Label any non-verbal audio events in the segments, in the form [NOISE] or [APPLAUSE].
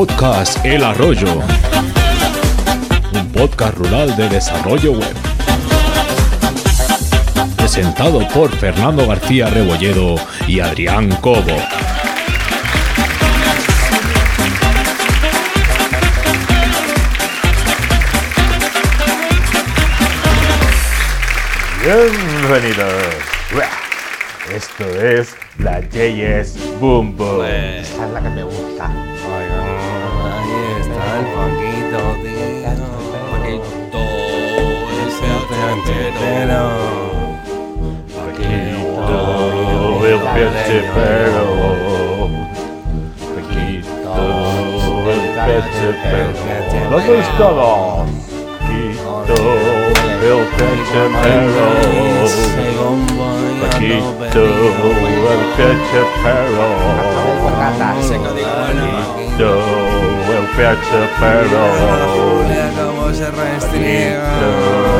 Podcast El Arroyo. Un podcast rural de desarrollo web. Presentado por Fernando García Rebolledo y Adrián Cobo. Bienvenidos. Esto es la JS Boom Boom. Esa es la que me gusta. Ese pero. Paquito, el pechepero. Paquito, el pechepero. ¿Dónde estaba? Paquito, el pechepero. Paquito, el pechepero. Paquito, el pechepero. cómo se restriega.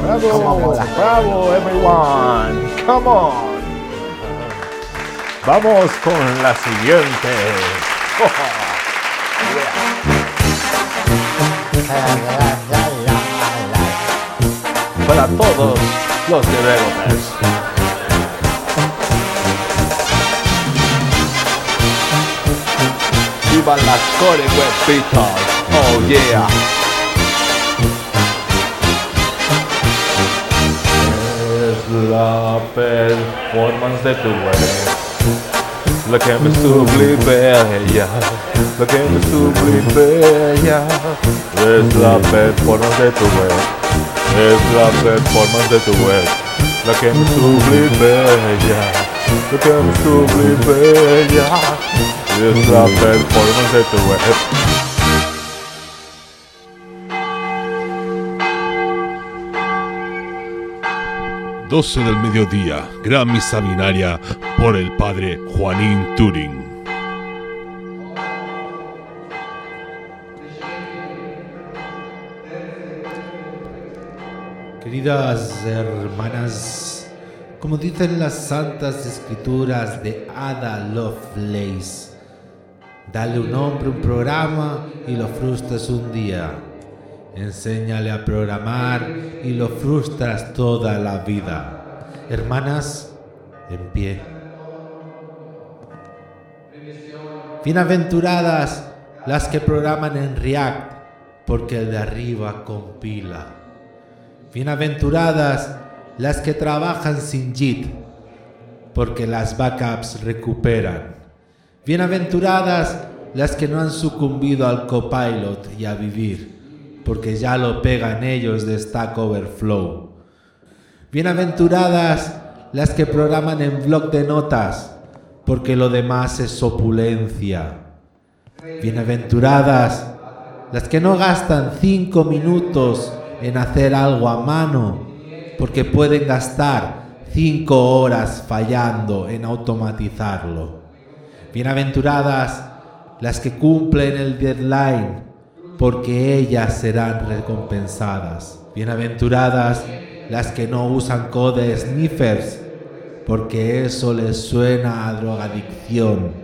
Bravo, bravo everyone, come on. Vamos con la siguiente. Para todos los developers. Vivan las Core. Oh yeah. Es la performance de tu web. La que me sublime bella, la que me sublime bella. Es la performance de tu web. Es la performance de tu web. La que me sublime bella, la que me sublime bella. Es la performance de tu web. web. 12 del mediodía, gran misa binaria por el padre Juanín Turing. Queridas hermanas, como dicen las santas escrituras de Ada Lovelace, dale un nombre, un programa y lo frustras un día. Enséñale a programar y lo frustras toda la vida. Hermanas, en pie. Bienaventuradas las que programan en React, porque el de arriba compila. Bienaventuradas las que trabajan sin JIT, porque las backups recuperan. Bienaventuradas las que no han sucumbido al copilot y a vivir, porque ya lo pegan ellos de Stack Overflow. Bienaventuradas las que programan en blog de notas, porque lo demás es opulencia. Bienaventuradas las que no gastan cinco minutos en hacer algo a mano, porque pueden gastar cinco horas fallando en automatizarlo. Bienaventuradas las que cumplen el deadline, porque ellas serán recompensadas. Bienaventuradas las que no usan code sniffers, porque eso les suena a drogadicción.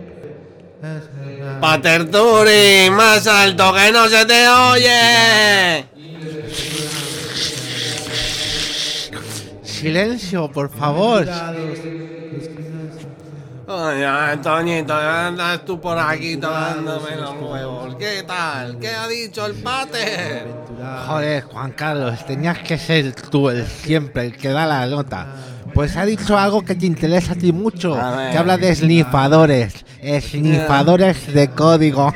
Pater Turing, más alto que no se te oye. Silencio, por favor. Ay, Toñito, andas tú por aquí tocándome los huevos. ¿Qué tal? ¿Qué ha dicho el pater? Joder, Juan Carlos, tenías que ser tú el siempre el que da la nota. Pues ha dicho algo que te interesa a ti mucho, A que habla de snifadores. esnifadores de código.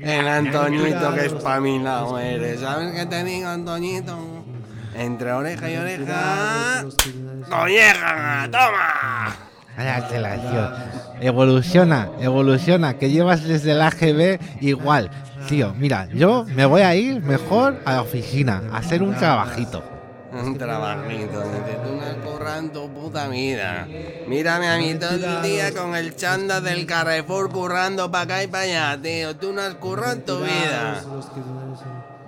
El Antoñito que espabilado eres. ¿Sabes qué te digo, Antoñito? Entre oreja y oreja. ¡Colleja! ¡Toma! Cállate la tío. Evoluciona, evoluciona, que llevas desde el AGB igual. Tío, mira, yo me voy a ir mejor a la oficina, a hacer un trabajito. Un trabajito, dice, tú no has currado en tu puta vida. Mírame a mí todo el día con el chanda del Carrefour currando para acá y para allá, tío. Tú no has currado en tu vida.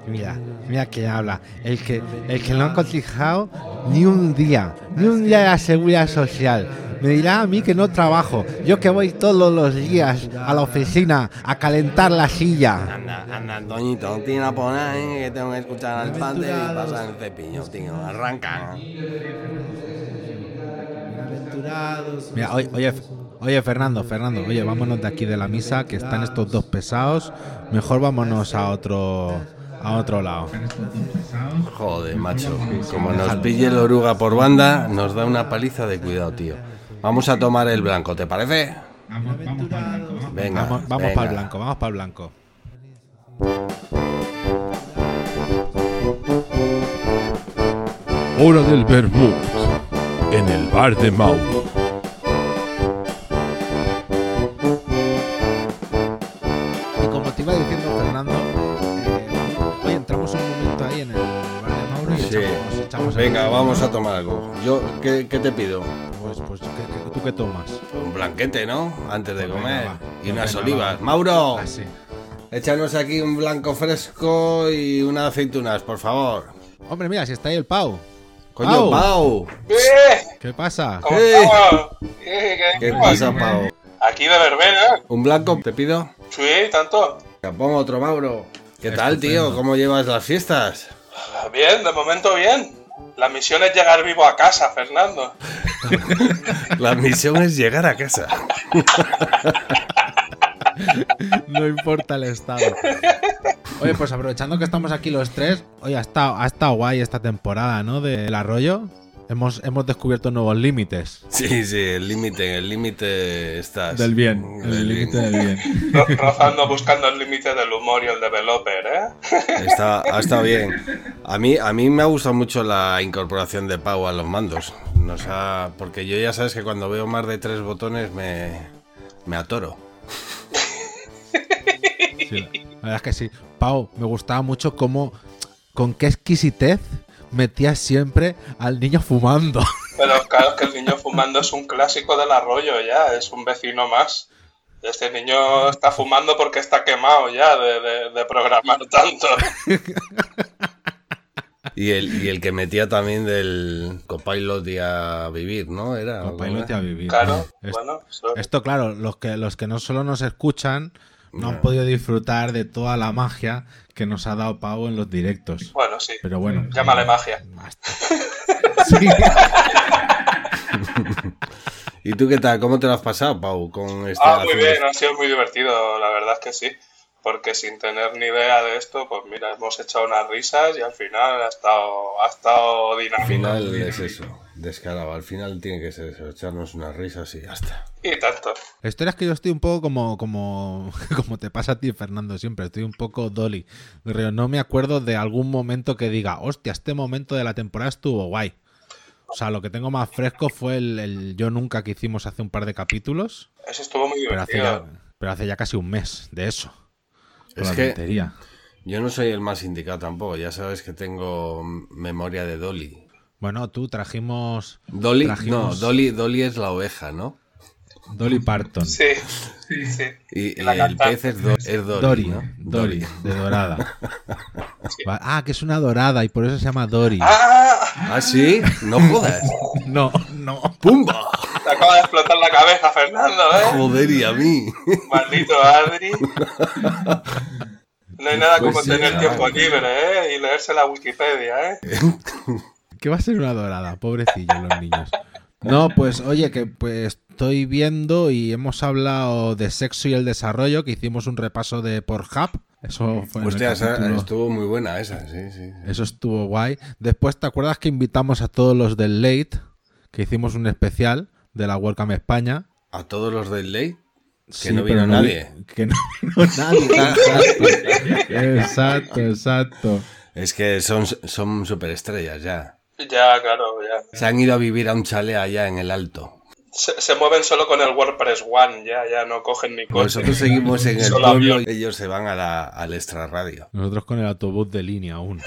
Mira, mira que habla. El que, el que no ha cotizado ni un día, ni un día de la seguridad social. Me dirá a mí que no trabajo. Yo que voy todos los días a la oficina a calentar la silla. Anda, anda, Antoñito, no tiene a poner, ¿eh? que tengo que escuchar al padre y pasar el cepillo, tío. Arranca. Mira, oye, oye, oye, Fernando, Fernando, oye, vámonos de aquí de la misa, que están estos dos pesados. Mejor vámonos a otro, a otro lado. Joder, macho. Como nos pille el oruga por banda, nos da una paliza de cuidado, tío. Vamos a tomar el blanco, ¿te parece? Venga, Vamos, vamos venga. para el blanco, vamos para el blanco. Hora del vermut en el bar de Mauro. Vamos a tomar algo. Yo, ¿qué, qué te pido? Pues, pues, ¿qué- qué- ¿tú qué tomas? Un blanquete, ¿no? Antes de Pues comer. venga, va. Y unas venga, olivas. va. Mauro, Ah, sí. échanos aquí un blanco fresco y unas aceitunas, por favor. Hombre, mira, si está ahí el Pau. Coño, Pau. Pau. ¿Qué pasa? ¿Qué ¿qué pasa, Pau? Aquí de verbena. ¿Un blanco te pido? Sí, tanto. Te pongo otro, Mauro. ¿Qué tal, tío? ¿Cómo llevas las fiestas? Bien, de momento bien. La misión es llegar vivo a casa, Fernando. [LAUGHS] La misión es llegar a casa. No importa el estado. Oye, pues aprovechando que estamos aquí los tres, oye, ha estado, ha estado guay esta temporada, ¿no? Del arroyo. Hemos, hemos descubierto nuevos límites. Sí, sí, el límite, el límite estás. Del bien, el límite del bien. [LAUGHS] Ro- Rozando, buscando el límite del humor y el developer, ¿eh? [LAUGHS] Está, ha estado bien. A mí, a mí me ha gustado mucho la incorporación de Pau a los mandos. Nos ha- porque yo ya sabes que cuando veo más de tres botones me, me atoro. Sí, la verdad es que sí. Pau, me gustaba mucho cómo, con qué exquisitez metías siempre al niño fumando. [LAUGHS] Pero claro, es que el niño fumando es un clásico del arroyo ya, es un vecino más. Este niño está fumando porque está quemado ya de, de- de programar tanto. [LAUGHS] Y el, y el que metía también del copilot y a vivir, ¿no? Era. Copilot y a vivir. Claro, bueno, eso- Esto, claro, los que, los que no solo nos escuchan no han podido disfrutar de toda la magia que nos ha dado Pau en los directos. bueno, sí. Pero bueno. Llámale magia. basta. [LAUGHS] Sí. ¿Y tú qué tal? ¿Cómo te lo has pasado, Pau? Con Ah, muy bien, ha sido muy divertido, la verdad es que sí. Porque sin tener ni idea de esto, pues mira, hemos echado unas risas y al final ha estado, ha estado dinámico. Al final es eso, descarado. Al final tiene que ser eso, echarnos unas risas y ya está. Y tanto. La historia es que yo estoy un poco como, como, [LAUGHS] como te pasa a ti, Fernando, siempre. Estoy un poco dolly. Pero no me acuerdo de algún momento que diga, hostia, este momento de la temporada estuvo guay. O sea, lo que tengo más fresco fue el, el Yo Nunca que hicimos hace un par de capítulos. Eso estuvo muy Pero hace, ya, divertido. pero hace ya casi un mes de eso. Es la que- tontería. Yo no soy el más indicado tampoco, ya sabes que tengo memoria de Dolly. Bueno, tú trajimos Dolly, Trajimos- no, Dolly, Dolly es la oveja, ¿no? Dolly Parton. Sí, sí, sí. Y, la el pez es, Do- es Dory, Dory, ¿no? Dory, de dorada. [LAUGHS] Ah, que es una dorada y por eso se llama Dory. ¡Ah! Ah, sí, no jodas. [LAUGHS] No, no. ¡Pumba! Te acaba de explotar la cabeza, Fernando, ¿eh? Joder, y a mí. Maldito Adri. [LAUGHS] No hay nada Pues como sí, tener claro. tiempo libre, ¿eh? Y leerse la Wikipedia, ¿eh? ¿Qué va a ser una dorada? Pobrecillos los niños. No, pues oye, que pues estoy viendo y hemos hablado de sexo y el desarrollo, que hicimos un repaso de Pornhub. Eso fue Hostia, esa estuvo muy buena esa, sí, sí. Eso estuvo guay. Después, ¿te acuerdas que invitamos a todos los del Late? Que hicimos un especial de la Welcome España. a todos los del ley. Sí, no vino nadie. Que no vino [LAUGHS] nadie. Exacto, exacto. exacto. Es que son, son superestrellas ya. Ya, claro, ya. Se han ido a vivir a un chalet allá en el alto. Se, se mueven solo con el WordPress One, ya, ya no cogen ni coche. Nosotros seguimos en el Solo pueblo avión. y ellos se van a la, al extra radio. Nosotros con el autobús de línea aún.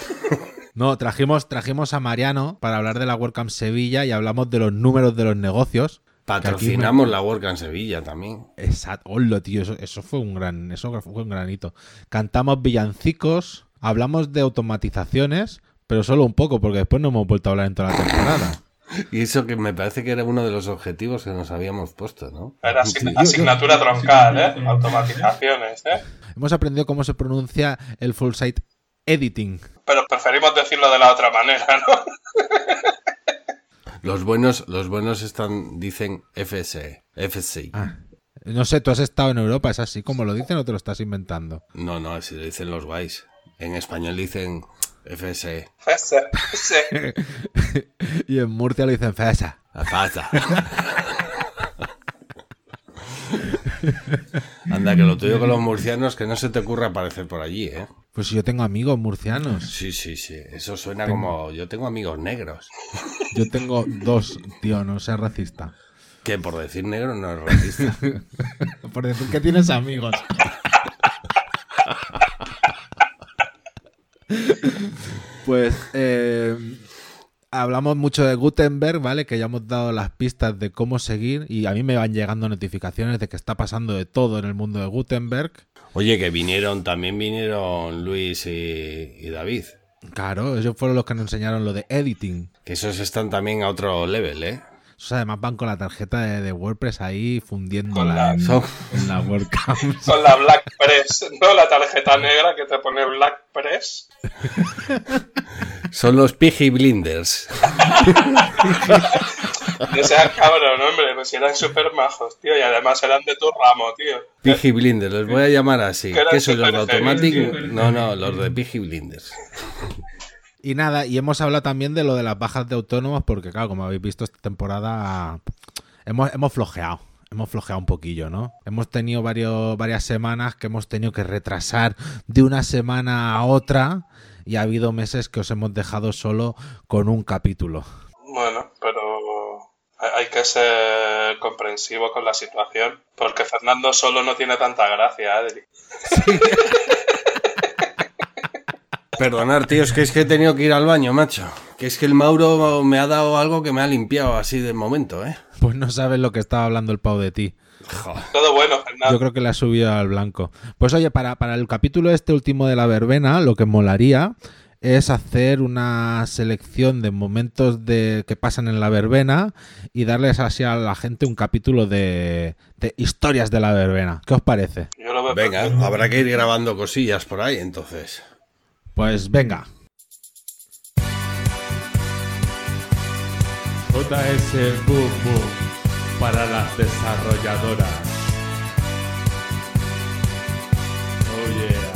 No, trajimos, trajimos a Mariano para hablar de la WordCamp Sevilla y hablamos de los números de los negocios. Patrocinamos la en Sevilla también. Exacto, hola, tío, eso, eso fue un gran, eso fue un granito. Cantamos villancicos, hablamos de automatizaciones, pero solo un poco, porque después no hemos vuelto a hablar en toda la temporada. [LAUGHS] Y eso que me parece que era uno de los objetivos que nos habíamos puesto, ¿no? Era asign- Sí, yo- asignatura troncal, ¿eh? Automatizaciones, ¿eh? Hemos aprendido cómo se pronuncia el full site editing. Pero preferimos decirlo de la otra manera, ¿no? [LAUGHS] Los buenos, los buenos están, dicen FSE, FSI. Ah, no sé, tú has estado en Europa, ¿es así como lo dicen o te lo estás inventando? No, no, así lo dicen los guays. En español dicen. FSE. Ese. [LAUGHS] y en Murcia lo dicen FESA. Pata. [LAUGHS] Anda, que lo tuyo con los murcianos, que no se te ocurra aparecer por allí, ¿eh? Pues yo tengo amigos murcianos. Sí, sí, sí. Eso suena como. Yo tengo amigos negros. Yo tengo dos, tío, no seas racista. Que por decir negro no es racista. [LAUGHS] Por decir que tienes amigos. [LAUGHS] pues eh, hablamos mucho de Gutenberg, ¿vale? Que ya hemos dado las pistas de cómo seguir y a mí me van llegando notificaciones de que está pasando de todo en el mundo de Gutenberg. Oye, que vinieron, también vinieron Luis y, y David. Claro, ellos fueron los que nos enseñaron lo de editing. Que esos están también a otro level, ¿eh? Esos además van con la tarjeta de, de WordPress ahí Con fundiéndola la- en, Son- en la WordCamp. [LAUGHS] Con la Black Press, ¿no? La tarjeta negra que te pone Black Press. Son los Piggy Blinders. No seas cabrón, hombre, pues eran súper majos, tío, y además eran de tu ramo, tío. Piggy Blinders, los voy a llamar así. Que eran ¿Qué son los de Automatic? No, no, los de Piggy Blinders. Y nada, y hemos hablado también de lo de las bajas de autónomos, porque claro, como habéis visto esta temporada, hemos, hemos flojeado. Hemos flojeado un poquillo, ¿no? Hemos tenido varios, varias semanas que hemos tenido que retrasar de una semana a otra y ha habido meses que os hemos dejado solo con un capítulo. Bueno, pero hay que ser comprensivo con la situación, porque Fernando solo no tiene tanta gracia, Adri. [LAUGHS] [LAUGHS] Perdonar, tío, es que es que he tenido que ir al baño, macho. Que es que el Mauro me ha dado algo que me ha limpiado así de momento, ¿eh? Pues no sabes lo que estaba hablando el Pau de ti. Joder. Todo bueno, Fernando. Yo creo que le ha subido al blanco. Pues oye, para, para el capítulo este último de la verbena, lo que molaría es hacer una selección de momentos de que pasan en la verbena y darles así a la gente un capítulo de, de historias de la verbena. ¿Qué os parece? Yo lo veo Venga, perfecto. habrá que ir grabando cosillas por ahí, entonces. Pues venga. JS Boom Boom para las desarrolladoras. Oh yeah.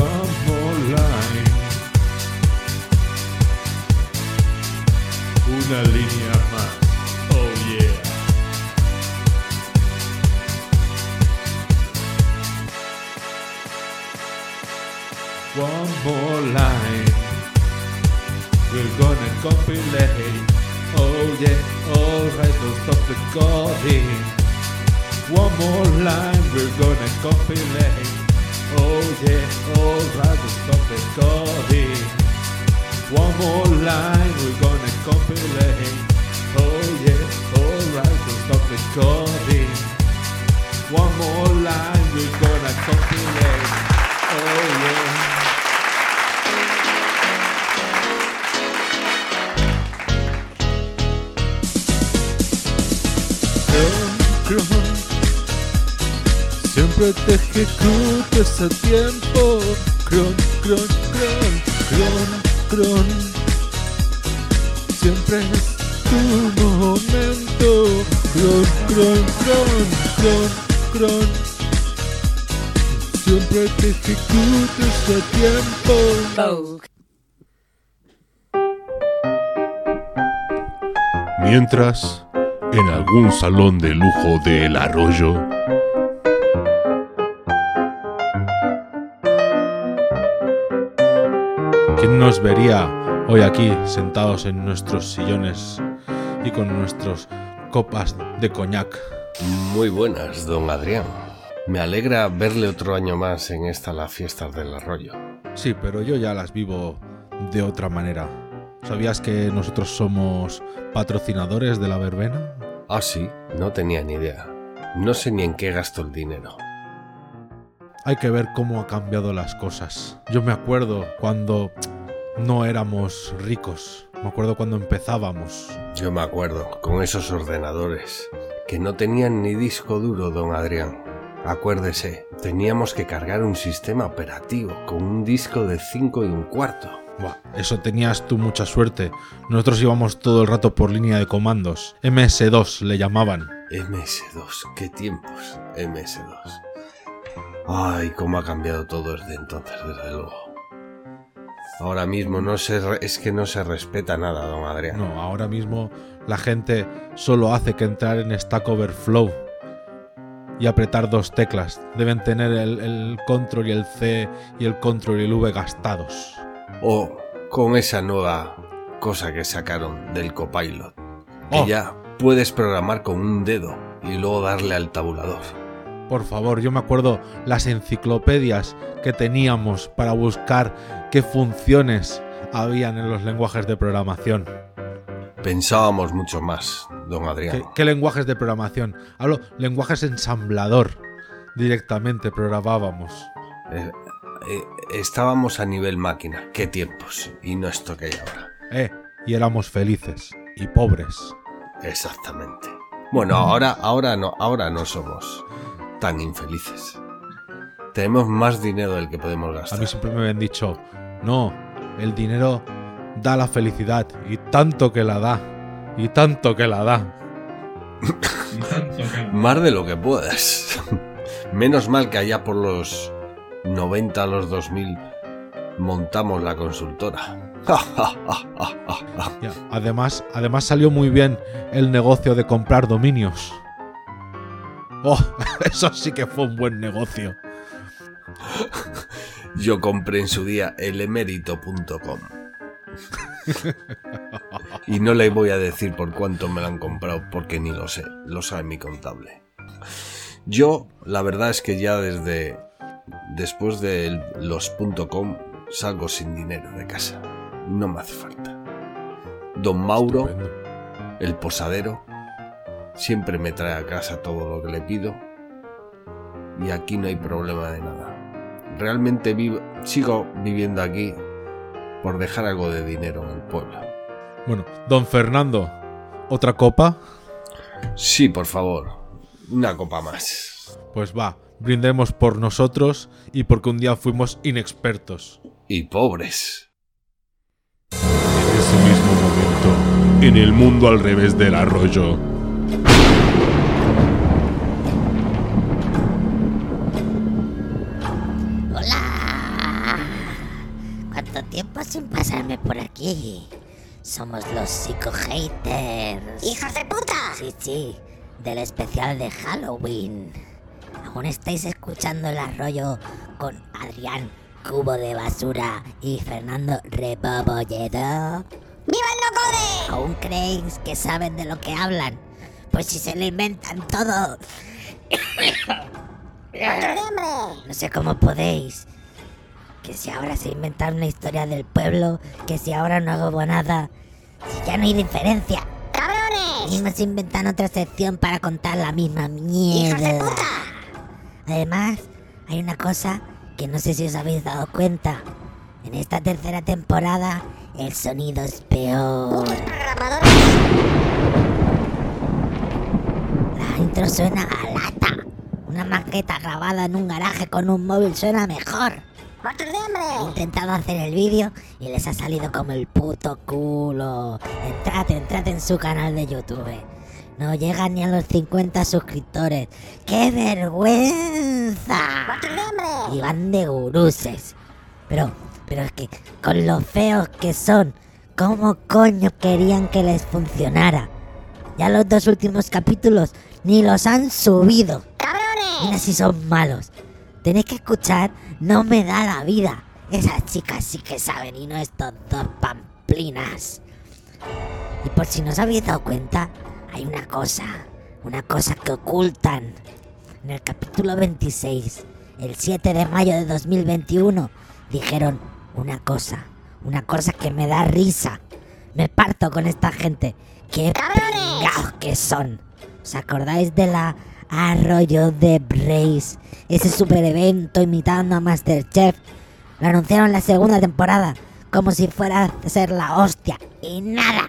One more line. Una línea más. One more line. We're gonna compilate. Oh yeah, alright, don't stop recording. One more line, we're gonna compilate. Oh yeah, alright, don't stop recording. One more line, we're gonna compilate. Oh yeah, alright, don't stop recording. One more line, we're gonna compilate. Siempre te ejecutes a tiempo. Cron, cron, cron, cron, cron. Siempre es tu momento. Cron, cron, cron, cron, cron. Siempre te ejecutes a tiempo. Mientras, en algún salón de lujo de El Arroyo, ¿quién nos vería hoy aquí sentados en nuestros sillones y con nuestras copas de coñac? Muy buenas, don Adrián. Me alegra verle otro año más en esta las fiestas del arroyo. Sí, pero yo ya las vivo de otra manera. ¿Sabías que nosotros somos patrocinadores de la verbena? Ah, sí, no tenía ni idea. No sé ni en qué gasto el dinero. Hay que ver cómo ha cambiado las cosas. Yo me acuerdo cuando no éramos ricos. Me acuerdo cuando empezábamos. Yo me acuerdo, con esos ordenadores, que no tenían ni disco duro, don Adrián. Acuérdese, teníamos que cargar un sistema operativo con un disco de 5 y un cuarto. Buah, eso tenías tú mucha suerte. Nosotros íbamos todo el rato por línea de comandos. MS2 le llamaban. MS2, qué tiempos, MS2. Ay, cómo ha cambiado todo desde entonces, desde luego. Ahora mismo no se re- es que no se respeta nada, don Adrián. No, ahora mismo la gente solo hace que entrar en Stack Overflow y apretar dos teclas. Deben tener el, el control y el C y el control y el V gastados. O con esa nueva cosa que sacaron del copilot. Que Oh. ya puedes programar con un dedo y luego darle al tabulador. Por favor, yo me acuerdo las enciclopedias que teníamos para buscar qué funciones habían en los lenguajes de programación. Pensábamos mucho más, don Adrián. ¿Qué, qué lenguajes de programación? Hablo lenguajes ensamblador. Directamente programábamos. Eh, eh, estábamos a nivel máquina. Qué tiempos. Y no esto que hay ahora. Eh, y éramos felices y pobres. Exactamente. Bueno, ahora, ahora no, ahora no somos tan infelices. Tenemos más dinero del que podemos A gastar. mí siempre me habían dicho, no, el dinero da la felicidad y tanto que la da. Y tanto que la da. Más de lo que puedas. Menos mal que allá por los 90 a los 2000 montamos la consultora. Ya, Además, además salió muy bien el negocio de comprar dominios. Oh, [LAUGHS] eso sí que fue un buen negocio. Yo compré en su día elemérito.com. Y no le voy a decir por cuánto me lo han comprado porque ni lo sé, lo sabe mi contable. Yo, la verdad es que ya desde después de los .com salgo sin dinero de casa. No me hace falta. Don Mauro, el posadero, siempre me trae a casa todo lo que le pido y aquí no hay problema de nada. Realmente vivo, sigo viviendo aquí por dejar algo de dinero en el pueblo. Bueno, don Fernando, ¿otra copa? Sí, por favor, una copa más. Pues va, brindemos por nosotros y porque un día fuimos inexpertos. Y pobres. En ese mismo momento, en el mundo al revés del arroyo, ¡Hola! ¿Cuánto tiempo sin pasarme por aquí? Somos los psico-haters. ¡Hijos de puta! Sí, sí, del especial de Halloween. Aún estáis escuchando el arroyo con Adrián Cubo de Basura y Fernando Repobolledo. ¡Viva el locode! ¿Aún creéis que saben de lo que hablan? Pues si se lo inventan todo. No sé cómo podéis. Que si ahora se inventan una historia del pueblo, que si ahora no hago nada, si ya no hay diferencia. Y ¡Cabrones! nos inventan otra sección para contar la misma ¡Hijos de mierda. puta! Además, hay una cosa que no sé si os habéis dado cuenta. En esta tercera temporada, el sonido es peor. La intro suena a lata. Una maqueta grabada en un garaje con un móvil suena mejor. ¡Muertos de He intentado hacer el vídeo y les ha salido como el puto culo. Entrad, entrad en su canal de YouTube. No llegan ni a los 50 suscriptores. ¡Qué vergüenza! ¡Muertos de hambre! Y van de guruses. Pero, pero es que con lo feos que son, ¿cómo coño querían que les funcionara? Ya los dos últimos capítulos ni los han subido. Mira ¡Cabrones! si son malos. Tenéis que escuchar No me da la vida. Esas chicas sí que saben y no estos dos pamplinas. Y por si no os habéis dado cuenta, hay una cosa, una cosa que ocultan. En el capítulo 26, el 7 de mayo de 2021, dijeron una cosa, una cosa que me da risa. Me parto con esta gente. ¡Qué pringaos que son! ¿Os acordáis de la Arroyo de Brace? Ese super evento imitando a Masterchef. Lo anunciaron en la segunda temporada, como si fuera a ser la hostia. Y nada.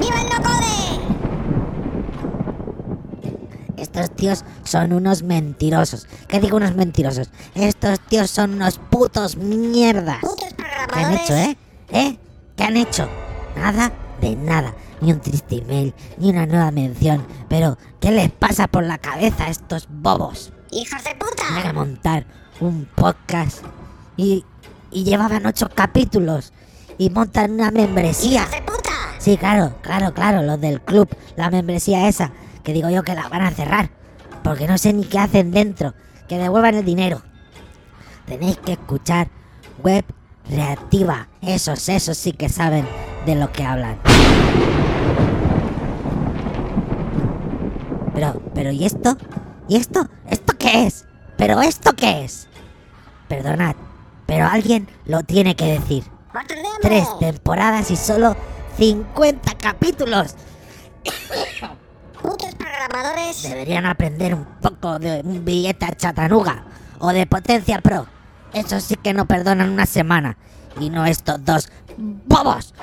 ¡Viva el Locode! Estos tíos son unos mentirosos. ¿Qué digo unos mentirosos? Estos tíos son unos putos mierdas. Putos ¿Qué han hecho, eh? ¿Eh? ¿Qué han hecho? Nada de nada. Ni un triste email, ni una nueva mención. Pero, ¿qué les pasa por la cabeza a estos bobos? ¡Hijos de Van puta! a montar un podcast y, y llevaban ocho capítulos y montan una membresía. ¡Hijos de puta! Sí, claro, claro, claro, los del club, la membresía esa, que digo yo que la van a cerrar, porque no sé ni qué hacen dentro, que devuelvan el dinero. Tenéis que escuchar web reactiva, esos, esos sí que saben de lo que hablan. Pero, pero, ¿y esto? ¿Y esto? ¿Esto qué es? ¿Pero esto qué es? Perdonad, pero alguien lo tiene que decir. Tres temporadas y solo 50 capítulos. ¡Putos programadores! Deberían aprender un poco de un billete a Chatanuga o de Potencia Pro. Eso sí que no perdonan una semana. Y no estos dos bobos,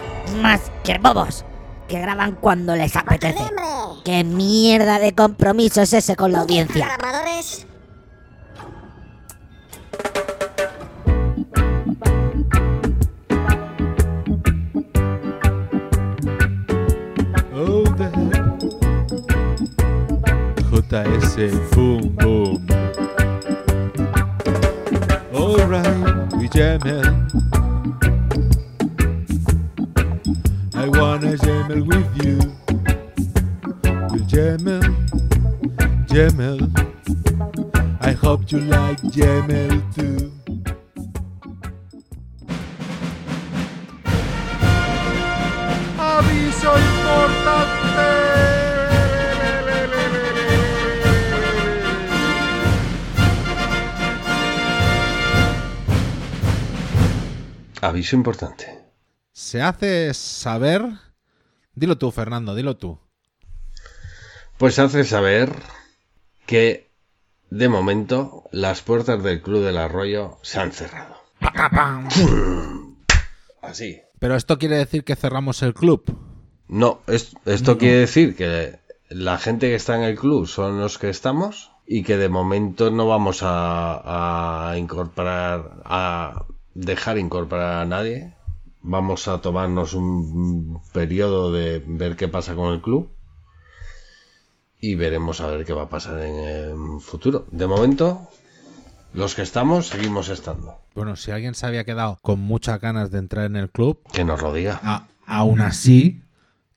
más que bobos, que graban cuando les ¡Muertos de apetece. ¿Qué mierda de compromiso es ese con la ¡Putos audiencia? Oh, JS Boom Boom. Alright, we jamming. I wanna jammel with you. We jammel, jammel. I hope you like jammel too. Aviso importante. Aviso importante. Se hace saber. Dilo tú, Fernando, dilo tú. Pues hace saber que de momento las puertas del Club del Arroyo se han cerrado. Así. Pero esto quiere decir que cerramos el club. No, es- esto quiere decir que la gente que está en el club son los que estamos y que de momento no vamos a, a incorporar, a dejar incorporar a nadie. Vamos a tomarnos un periodo de ver qué pasa con el club y veremos a ver qué va a pasar en el futuro. De momento, los que estamos seguimos estando. Bueno, si alguien se había quedado con muchas ganas de entrar en el club, Que nos lo diga. a- aún así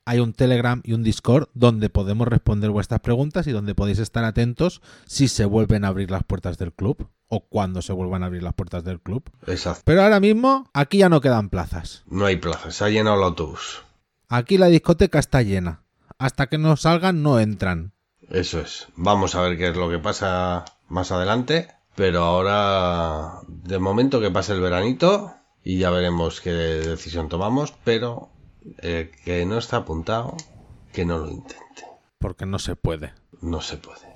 hay un Telegram y un Discord donde podemos responder vuestras preguntas y donde podéis estar atentos si se vuelven a abrir las puertas del club o cuando se vuelvan a abrir las puertas del club. Exacto. Pero ahora mismo aquí ya no quedan plazas. No hay plaza, se ha llenado el autobús. Aquí la discoteca está llena. Hasta que no salgan no entran. Eso es. Vamos a ver qué es lo que pasa más adelante. Pero ahora, de momento que pase el veranito y ya veremos qué decisión tomamos. Pero eh, que no está apuntado, que no lo intente. Porque no se puede. No se puede.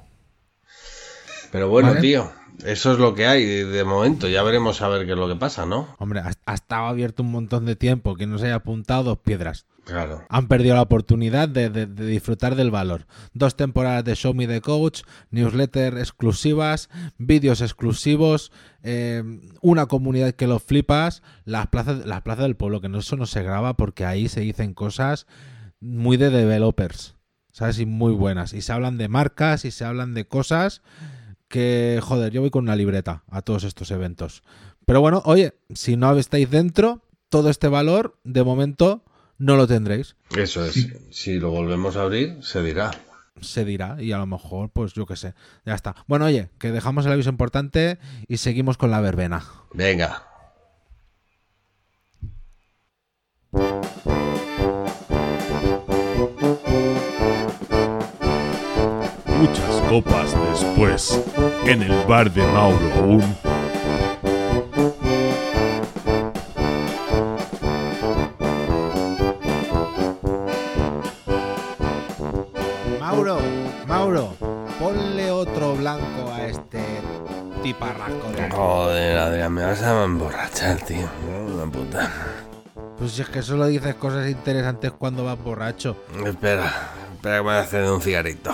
Pero bueno, Vale. tío, eso es lo que hay de, momento. Ya veremos a ver qué es lo que pasa, ¿no? Hombre, ha, ha estado abierto un montón de tiempo. Quien no se haya apuntado, dos piedras. Claro. Han perdido la oportunidad de, de- de disfrutar del valor. Dos temporadas de Show Me the Coach, newsletter exclusivas, vídeos exclusivos, eh, una comunidad que lo flipas, las plazas, las plazas del pueblo, que no, eso no se graba porque ahí se dicen cosas muy de developers, ¿sabes? Y muy buenas. Y se hablan de marcas y se hablan de cosas que, joder, yo voy con una libreta a todos estos eventos. Pero bueno, oye, si no estáis dentro, todo este valor, de momento, no lo tendréis. Eso es. Si lo volvemos a abrir, se dirá. Se dirá y a lo mejor, pues yo qué sé, ya está. Bueno, oye, que dejamos el aviso importante y seguimos con la verbena. Venga. Copas después, en el bar de Mauro. Mauro, Mauro, ponle otro blanco a este tiparrasco de aquí. Joder, Adrián, me vas a emborrachar, tío. Una puta. Pues si es que solo dices cosas interesantes cuando vas borracho. Espera, espera que me voy a hacer un cigarrito.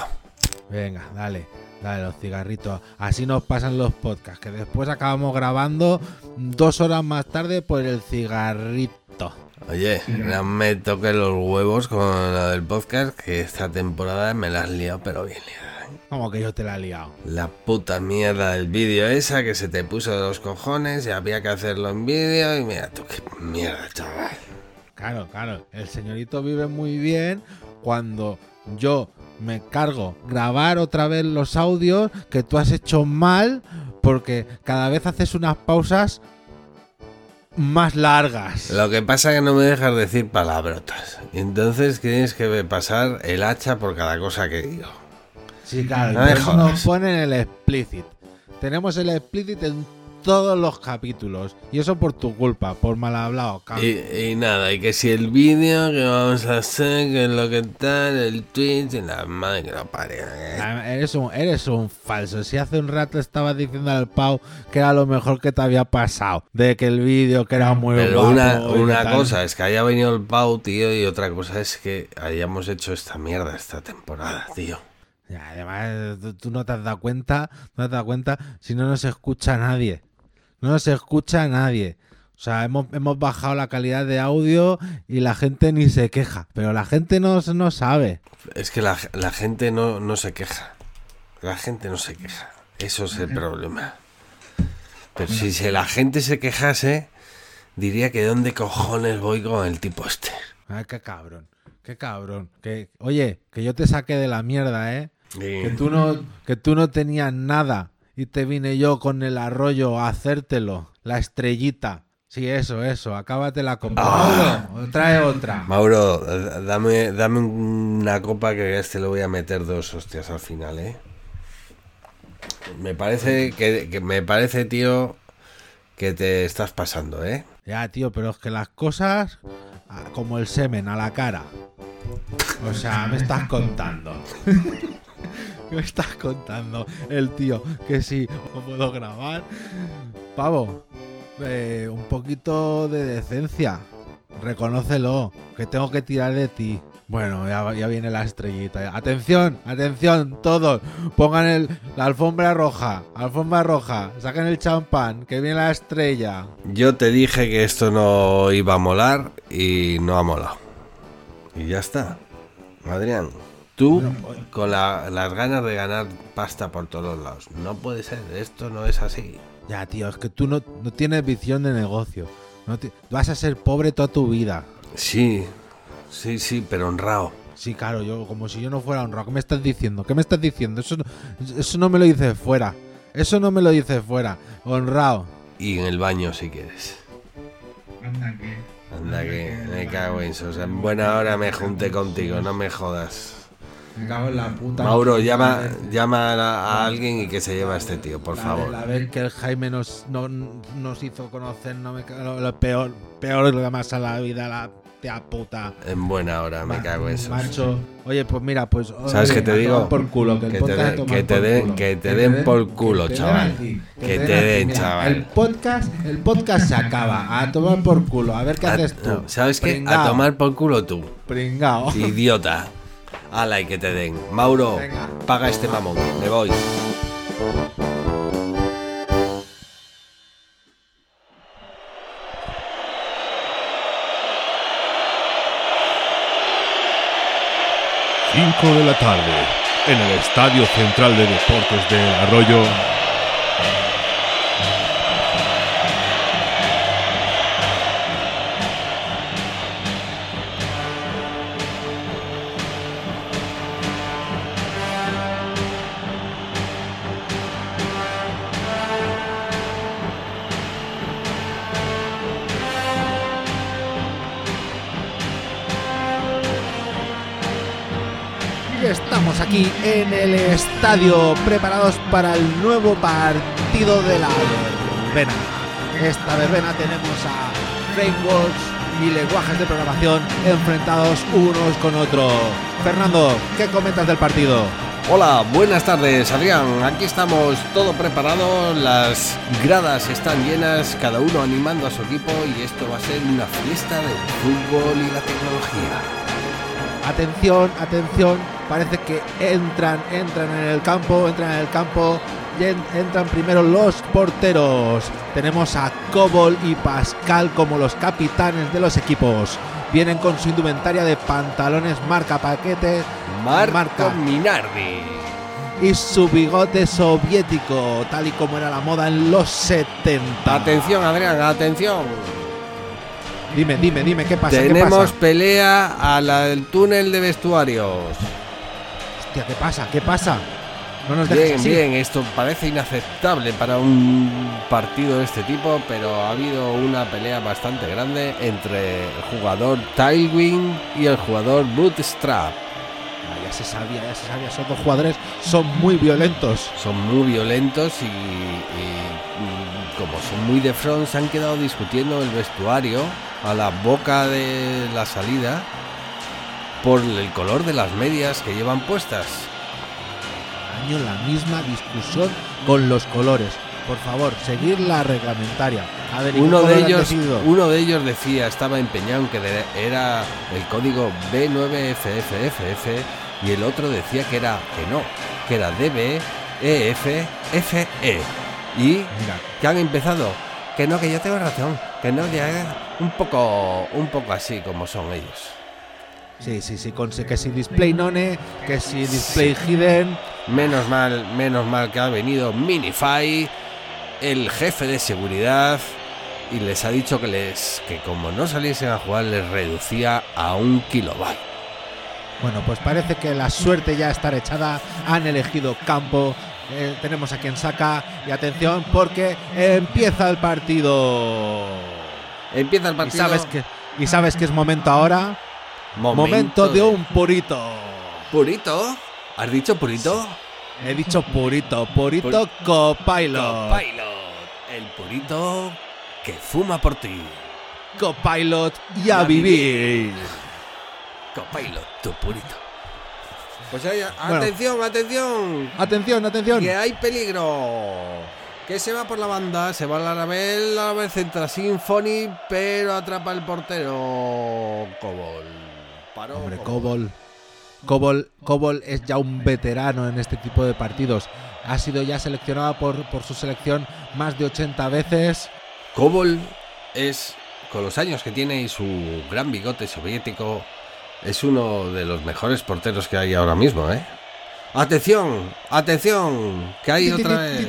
Venga, dale, dale los cigarritos. Así nos pasan los podcasts, que después acabamos grabando dos horas más tarde por el cigarrito. Oye, no me toques los huevos con lo del podcast, que esta temporada me la has liado, pero bien liada. ¿eh? Como que yo te la he liado. La puta mierda del vídeo esa que se te puso de los cojones y había que hacerlo en vídeo y mira tú qué mierda, chaval. Claro, claro, el señorito vive muy bien cuando yo me cargo grabar otra vez los audios que tú has hecho mal porque cada vez haces unas pausas más largas. Lo que pasa es que no me dejas decir palabrotas. Entonces tienes que pasar el hacha por cada cosa que digo. Sí, claro, No nos ponen el explicit. Tenemos el explicit en todos los capítulos. Y eso por tu culpa, por mal hablado. Y, y nada, y que si el vídeo que vamos a hacer, que es lo que tal, el Twitch, y la madre que lo parió. ¿eh? Eres un, eres un falso. Si hace un rato estabas diciendo al Pau que era lo mejor que te había pasado. De que el vídeo que era muy Pero una, una cosa es que haya venido el Pau, tío, y otra cosa es que hayamos hecho esta mierda esta temporada, tío. Además, tú no te has dado cuenta, no te has dado cuenta, si no nos escucha nadie. No nos escucha nadie. O sea, hemos, hemos bajado la calidad de audio y la gente ni se queja. Pero la gente no, no sabe. Es que la, la gente no, no se queja. La gente no se queja. Eso es el problema. Pero si, si la gente se quejase, diría que dónde cojones voy con el tipo este. Ay, qué cabrón, qué cabrón. Que, oye, que yo te saqué de la mierda, ¿eh? Que tú no, que tú no tenías nada y te vine yo con el arroyo a hacértelo. La estrellita. Sí, eso, eso. Acábatela con Mauro. Trae otra. Mauro, dame, dame una copa que este le voy a meter dos hostias al final, ¿eh? Me parece que, que me parece, tío, que te estás pasando, ¿eh? Ya, tío, pero es que las cosas, ah, como el semen a la cara. O sea, me estás contando. [LAUGHS] me estás contando el tío que sí, puedo grabar. Pavo, eh, un poquito de decencia. Reconócelo, que tengo que tirar de ti. Bueno, ya, ya viene la estrellita. Atención, atención, todos. Pongan el, la alfombra roja, alfombra roja. Saquen el champán, que viene la estrella. Yo te dije que esto no iba a molar y no ha molado. Y ya está. Adrián, tú con la- las ganas de ganar pasta por todos lados. No puede ser, esto no es así. Ya, tío, es que tú no, no tienes visión de negocio. No vas a ser pobre toda tu vida. Sí, sí, sí, pero honrado. Sí, claro, yo como si yo no fuera honrado. ¿Qué me estás diciendo? ¿Qué me estás diciendo? Eso no, eso no me lo dices fuera. Eso no me lo dices fuera. Honrado. Y en el baño si quieres. Anda que me cago en eso. O sea, en buena hora me junté contigo, no me jodas. Me cago en la puta. Mauro, llama, llama a, a alguien y que se lleve a este tío, por favor. La vez que el Jaime nos, no- nos hizo conocer, no me cago, lo, lo peor, peor lo más a la vida, la tía puta. En buena hora, me cago en eso. Macho. Oye, pues mira, pues. ¿Sabes qué te digo? Por culo, que, Que te que te por den- culo. que te den por culo, que chaval. Que te den, Mira, chaval. El podcast, el podcast se acaba. A tomar por culo. A ver qué A- haces tú. no, ¿Sabes qué? A Pringao, tomar por culo tú. Pringao. Idiota. Ala y que te den. Mauro, Venga. paga este mamón. Me voy. Cinco de la tarde, en el Estadio Central de Deportes del Arroyo. En el estadio preparados para el nuevo partido de la verbena. Esta verbena tenemos a frameworks y lenguajes de programación enfrentados unos con otros. Fernando, ¿qué comentas del partido? Hola, buenas tardes, Adrián. Aquí estamos todo preparado, las gradas están llenas, cada uno animando a su equipo y esto va a ser una fiesta del fútbol y la tecnología. Atención, atención, parece que entran, entran en el campo, entran en el campo y en- entran primero los porteros. Tenemos a Cobol y Pascal como los capitanes de los equipos. Vienen con su indumentaria de pantalones marca paquete, Marco marca Minardi. y su bigote soviético, tal y como era la moda en los 70. Atención, Adrián, atención. Dime, dime, dime, ¿qué pasa? ¿Qué Tenemos pasa? pelea al túnel de vestuarios. Hostia, ¿qué pasa? ¿Qué pasa? No nos Bien, así. bien, esto parece inaceptable para un partido de este tipo, pero ha habido una pelea bastante grande entre el jugador Tailwind y el jugador Bootstrap. Ah, ya se sabía, ya se sabía. Esos dos jugadores son muy violentos. Son muy violentos y, y, mm, como son muy de front, se han quedado discutiendo el vestuario a la boca de la salida por el color de las medias que llevan puestas. Año la misma discusión con los colores. Por favor, seguir la reglamentaria. A ver, ¿y qué Uno de ellos, uno de ellos decía, estaba empeñado en que era el código B9FFFF y el otro decía que era que no, que era E DBEFFE. Y Mira, que han empezado, que no, que yo tengo razón, que no, ya un poco, un poco así como son ellos. sí, sí, sí, con que si display none, que si display hidden. Menos mal, menos mal que ha venido Minify, el jefe de seguridad, y les ha dicho que les que como no saliesen a jugar les reducía a un kilobyte. Bueno, pues parece que la suerte ya está echada. Han elegido campo. Eh, tenemos a quien saca. Y atención, porque empieza el partido. Empieza el Y partido. sabes que, y sabes que es momento ahora. Momento, de un purito. purito. ¿Has dicho purito? He dicho purito, purito copilot. Copilot, el purito que fuma por ti. Copilot y Y a a vivir. Copilot, tu purito. Pues Bueno. atención, atención. Atención, atención. Que hay peligro. Que se va por la banda, se va al Arabel, la vez centra Symphony, pero atrapa el portero Cobol. Paró Hombre, Cobol. Cobol. Cobol, Cobol es ya un veterano en este tipo de partidos. Ha sido ya seleccionado por, por su selección más de 80 veces. Cobol es, con los años que tiene y su gran bigote soviético, es uno de los mejores porteros que hay ahora mismo, ¿eh? Atención, atención, que hay otra vez.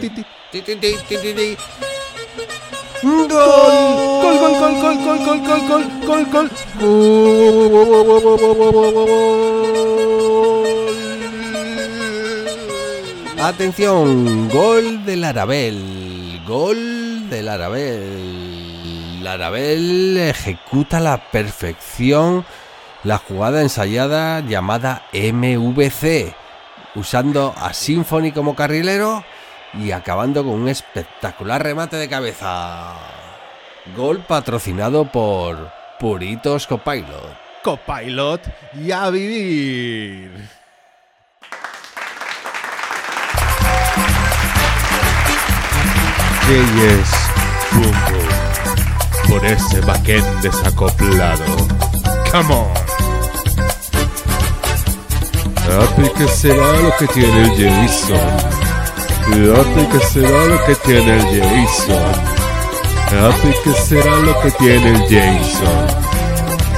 ¡Gol! ¡Gol, gol, gol, gol, gol, gol, gol, gol, gol, gol! Atención, gol del Arabel. Gol del Arabel. El Arabel ejecuta a la perfección la jugada ensayada llamada MVC, usando a Symphony como carrilero y acabando con un espectacular remate de cabeza. Gol patrocinado por Puritos Copilot. Copilot y a vivir. por ese backend desacoplado. Come on. Papi, ¿qué será lo que tiene el Jason? Papi, ¿qué será lo que tiene el Jason? Papi, ¿qué será lo que tiene el Jason?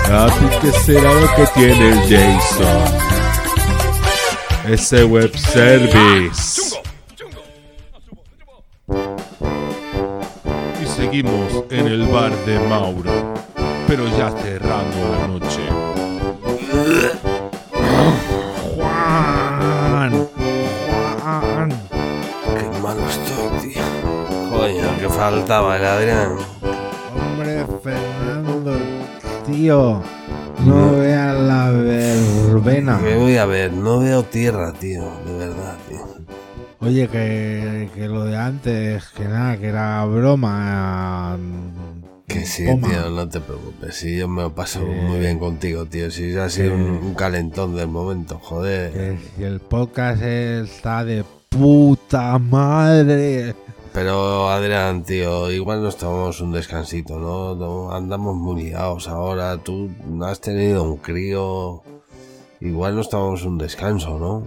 Papi, ¿qué será lo que tiene el Jason? Ese web service. Y seguimos en el bar de Mauro, pero ya cerrando la noche. Faltaba el Adrián. Hombre, Fernando, tío. No vea la verbena. Me voy a ver, no veo tierra, tío, de verdad, tío. Oye, que, que lo de antes, que nada, que era broma. Que sí, Toma. tío, no te preocupes. Sí, yo me lo paso muy bien contigo, tío. Si ha sido un, un calentón del momento, joder. Que si el podcast está de puta madre. Pero Adrián, tío, igual nos tomamos un descansito, ¿no? No, Andamos muy liados ahora. Tú has tenido un crío. Igual nos tomamos un descanso, ¿no?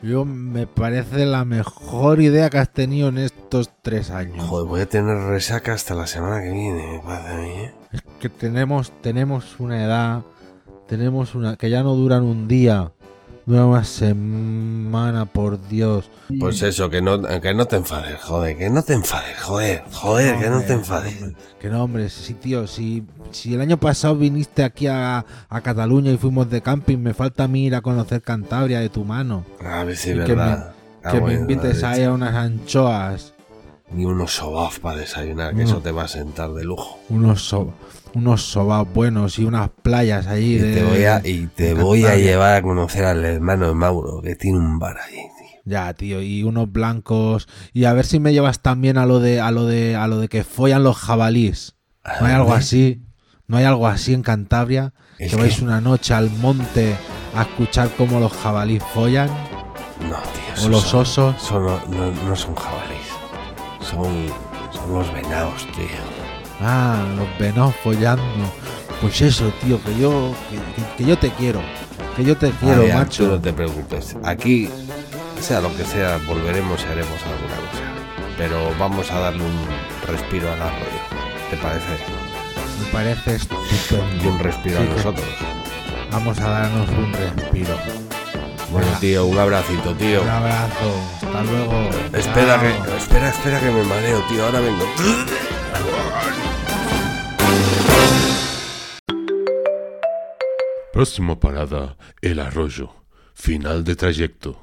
Yo me parece la mejor idea que has tenido en estos tres años. Joder, voy a tener resaca hasta la semana que viene, me parece a mí, ¿eh? Es que tenemos, tenemos una edad, tenemos una que ya no duran un día, una semana, por Dios. Pues eso, que no, que no te enfades, joder, que no te enfades, joder, joder, que no te enfades. Que no, hombre, sí, tío, si, si el año pasado viniste aquí a, a Cataluña y fuimos de camping, me falta a mí ir a conocer Cantabria de tu mano. A ver si es que verdad. Que Ah, me bueno, invites la ahí a unas anchoas, Ni unos sobaf para desayunar, que No. eso te va a sentar de lujo. unos, so- unos sobaos buenos y unas playas allí Y de... te voy a, y te voy a llevar a conocer al hermano de Mauro, que tiene un bar allí, tío. Ya, tío, y unos blancos. Y a ver si me llevas también a lo de a lo de a lo de que follan los jabalís. ¿No hay algo así? ¿No hay algo así en Cantabria? Es que vais una noche al monte a escuchar cómo los jabalís follan No, tío. o los son- osos. son- no, no- no son jabalíes. Son, son los venados, tío. Ah, los venados follando. Pues eso, tío, que yo que, yo te quiero. Que yo te quiero, Adrián, macho. tú no te preocupes. Aquí, sea lo que sea, volveremos y haremos alguna cosa. Pero vamos a darle un respiro al arroyo. ¿Te parece? Me parece Y estupendo. un respiro Sí, a nosotros. Vamos a darnos un respiro. Bueno, tío, un abracito, tío. Un abrazo. Hasta luego. Espera que, espera, espera que me mareo, tío. Ahora vengo. Próxima parada, El Arroyo. Final de trayecto.